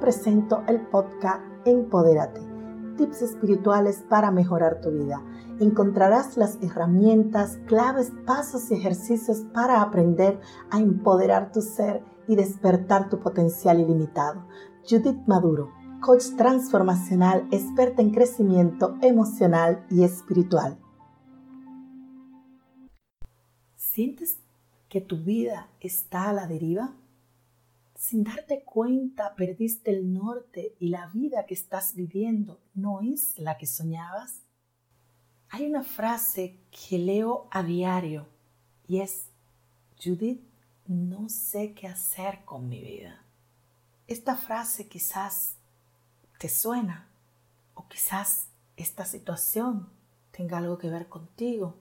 presento el podcast Empodérate, tips espirituales para mejorar tu vida. Encontrarás las herramientas, claves, pasos y ejercicios para aprender a empoderar tu ser y despertar tu potencial ilimitado. Judith Maduro, coach transformacional, experta en crecimiento emocional y espiritual. ¿Sientes que tu vida está a la deriva? Sin darte cuenta, perdiste el norte y la vida que estás viviendo no es la que soñabas. Hay una frase que leo a diario y es, Judith, no sé qué hacer con mi vida. Esta frase quizás te suena o quizás esta situación tenga algo que ver contigo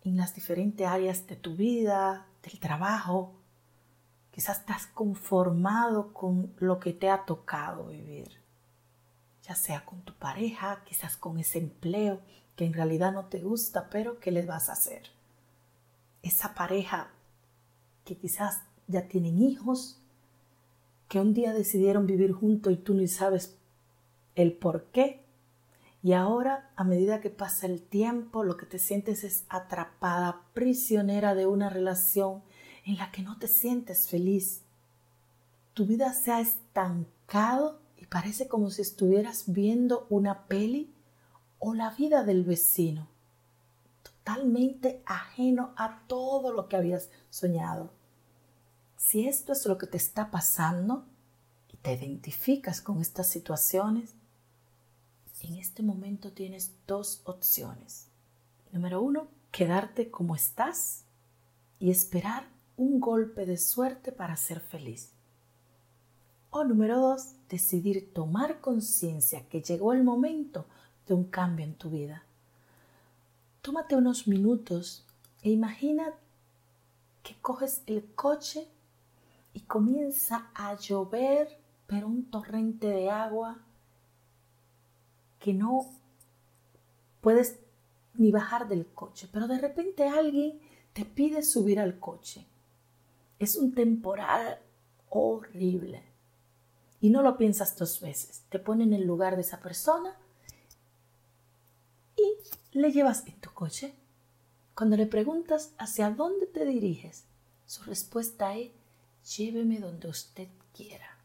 en las diferentes áreas de tu vida, del trabajo, Quizás estás conformado con lo que te ha tocado vivir, ya sea con tu pareja, quizás con ese empleo que en realidad no te gusta, pero ¿qué les vas a hacer? Esa pareja que quizás ya tienen hijos, que un día decidieron vivir juntos y tú ni sabes el por qué. Y ahora, a medida que pasa el tiempo, lo que te sientes es atrapada, prisionera de una relación en la que no te sientes feliz. Tu vida se ha estancado y parece como si estuvieras viendo una peli o la vida del vecino, totalmente ajeno a todo lo que habías soñado. Si esto es lo que te está pasando y te identificas con estas situaciones, en este momento tienes dos opciones. Número uno, quedarte como estás y esperar un golpe de suerte para ser feliz. O número dos, decidir tomar conciencia que llegó el momento de un cambio en tu vida. Tómate unos minutos e imagina que coges el coche y comienza a llover, pero un torrente de agua que no puedes ni bajar del coche, pero de repente alguien te pide subir al coche es un temporal horrible. Y no lo piensas dos veces. Te ponen en el lugar de esa persona y le llevas en tu coche. Cuando le preguntas hacia dónde te diriges, su respuesta es, lléveme donde usted quiera.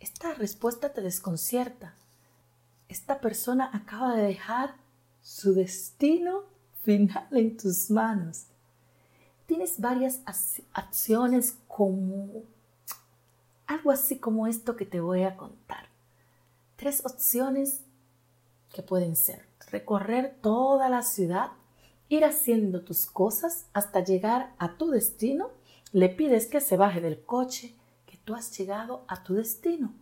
Esta respuesta te desconcierta. Esta persona acaba de dejar su destino final en tus manos tienes varias acciones como algo así como esto que te voy a contar. Tres opciones que pueden ser recorrer toda la ciudad, ir haciendo tus cosas hasta llegar a tu destino, le pides que se baje del coche, que tú has llegado a tu destino.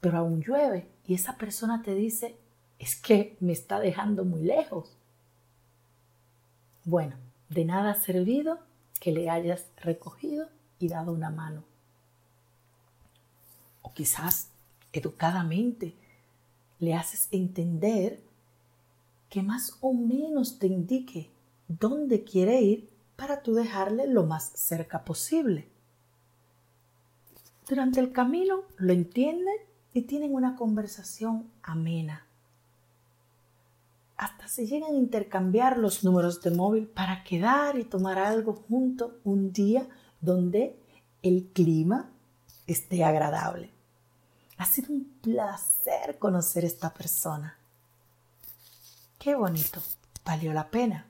Pero aún llueve y esa persona te dice, es que me está dejando muy lejos. Bueno, de nada ha servido que le hayas recogido y dado una mano. O quizás educadamente le haces entender que más o menos te indique dónde quiere ir para tú dejarle lo más cerca posible. Durante el camino lo entienden y tienen una conversación amena hasta se llegan a intercambiar los números de móvil para quedar y tomar algo junto un día donde el clima esté agradable. Ha sido un placer conocer esta persona. Qué bonito, valió la pena.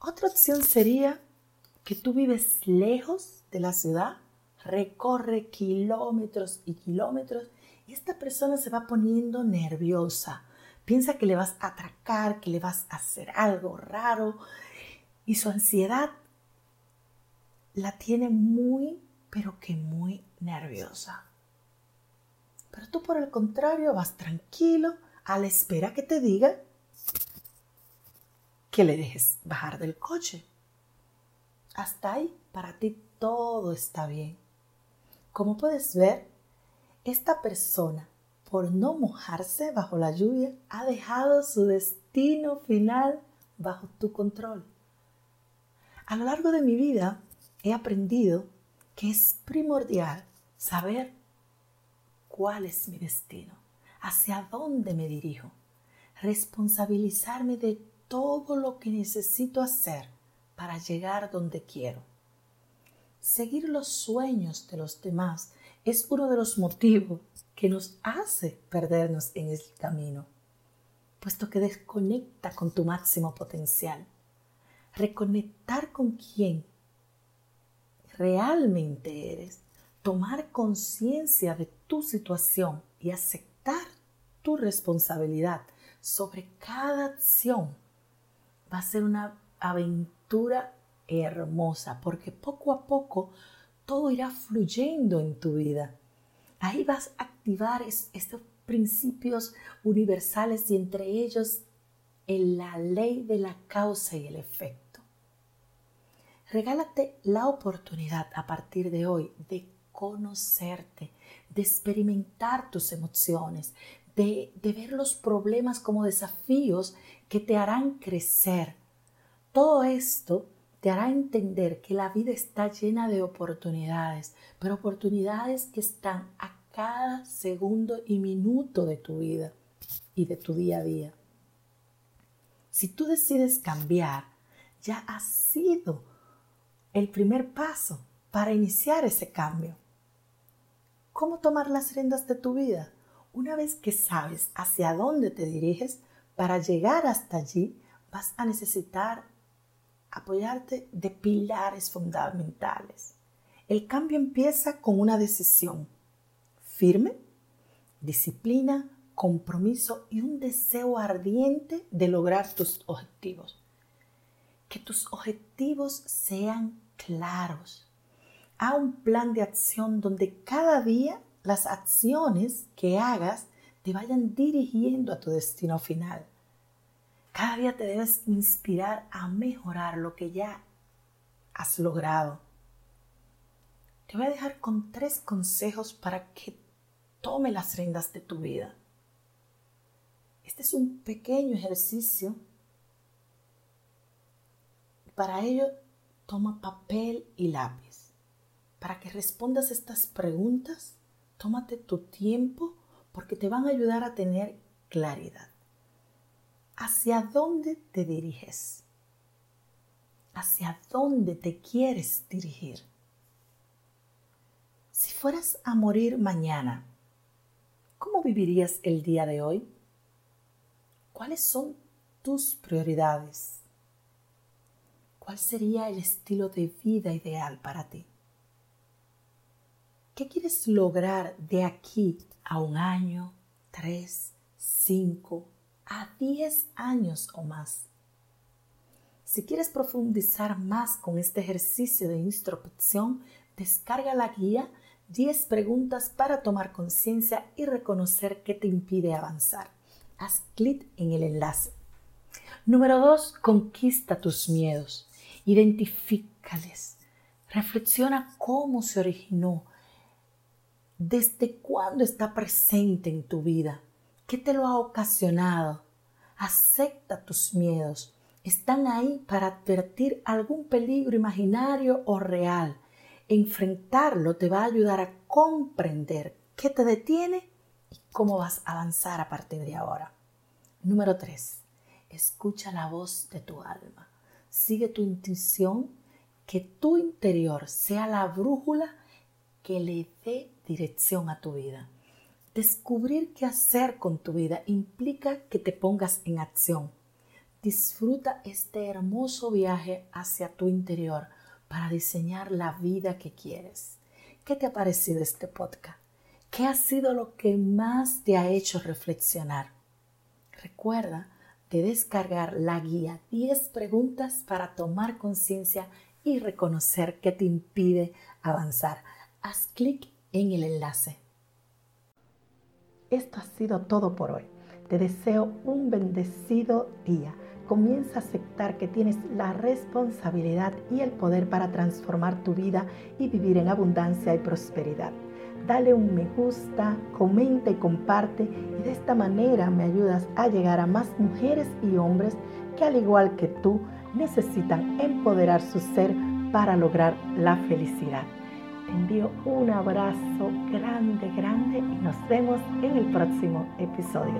Otra opción sería que tú vives lejos de la ciudad, recorre kilómetros y kilómetros y esta persona se va poniendo nerviosa, Piensa que le vas a atracar, que le vas a hacer algo raro y su ansiedad la tiene muy, pero que muy nerviosa. Pero tú por el contrario vas tranquilo a la espera que te diga que le dejes bajar del coche. Hasta ahí para ti todo está bien. Como puedes ver, esta persona por no mojarse bajo la lluvia, ha dejado su destino final bajo tu control. A lo largo de mi vida he aprendido que es primordial saber cuál es mi destino, hacia dónde me dirijo, responsabilizarme de todo lo que necesito hacer para llegar donde quiero. Seguir los sueños de los demás es uno de los motivos que nos hace perdernos en el camino, puesto que desconecta con tu máximo potencial. Reconectar con quién realmente eres, tomar conciencia de tu situación y aceptar tu responsabilidad sobre cada acción va a ser una aventura hermosa porque poco a poco todo irá fluyendo en tu vida. Ahí vas a activar estos principios universales y entre ellos la ley de la causa y el efecto. Regálate la oportunidad a partir de hoy de conocerte, de experimentar tus emociones, de, de ver los problemas como desafíos que te harán crecer. Todo esto te hará entender que la vida está llena de oportunidades, pero oportunidades que están a cada segundo y minuto de tu vida y de tu día a día. Si tú decides cambiar, ya ha sido el primer paso para iniciar ese cambio. ¿Cómo tomar las riendas de tu vida? Una vez que sabes hacia dónde te diriges, para llegar hasta allí vas a necesitar apoyarte de pilares fundamentales. El cambio empieza con una decisión firme, disciplina, compromiso y un deseo ardiente de lograr tus objetivos. Que tus objetivos sean claros. Haz un plan de acción donde cada día las acciones que hagas te vayan dirigiendo a tu destino final. Cada día te debes inspirar a mejorar lo que ya has logrado. Te voy a dejar con tres consejos para que tome las riendas de tu vida. Este es un pequeño ejercicio. Para ello, toma papel y lápiz. Para que respondas estas preguntas, tómate tu tiempo porque te van a ayudar a tener claridad. ¿Hacia dónde te diriges? ¿Hacia dónde te quieres dirigir? Si fueras a morir mañana, ¿cómo vivirías el día de hoy? ¿Cuáles son tus prioridades? ¿Cuál sería el estilo de vida ideal para ti? ¿Qué quieres lograr de aquí a un año, tres, cinco, a 10 años o más. Si quieres profundizar más con este ejercicio de introspección, descarga la guía 10 preguntas para tomar conciencia y reconocer qué te impide avanzar. Haz clic en el enlace. Número 2. Conquista tus miedos. Identifícales. Reflexiona cómo se originó. Desde cuándo está presente en tu vida ¿Qué te lo ha ocasionado? Acepta tus miedos. Están ahí para advertir algún peligro imaginario o real. Enfrentarlo te va a ayudar a comprender qué te detiene y cómo vas a avanzar a partir de ahora. Número 3. Escucha la voz de tu alma. Sigue tu intuición, que tu interior sea la brújula que le dé dirección a tu vida. Descubrir qué hacer con tu vida implica que te pongas en acción. Disfruta este hermoso viaje hacia tu interior para diseñar la vida que quieres. ¿Qué te ha parecido este podcast? ¿Qué ha sido lo que más te ha hecho reflexionar? Recuerda de descargar la guía 10 preguntas para tomar conciencia y reconocer qué te impide avanzar. Haz clic en el enlace. Esto ha sido todo por hoy. Te deseo un bendecido día. Comienza a aceptar que tienes la responsabilidad y el poder para transformar tu vida y vivir en abundancia y prosperidad. Dale un me gusta, comenta y comparte y de esta manera me ayudas a llegar a más mujeres y hombres que al igual que tú necesitan empoderar su ser para lograr la felicidad. Te envío un abrazo grande, grande y nos vemos en el próximo episodio.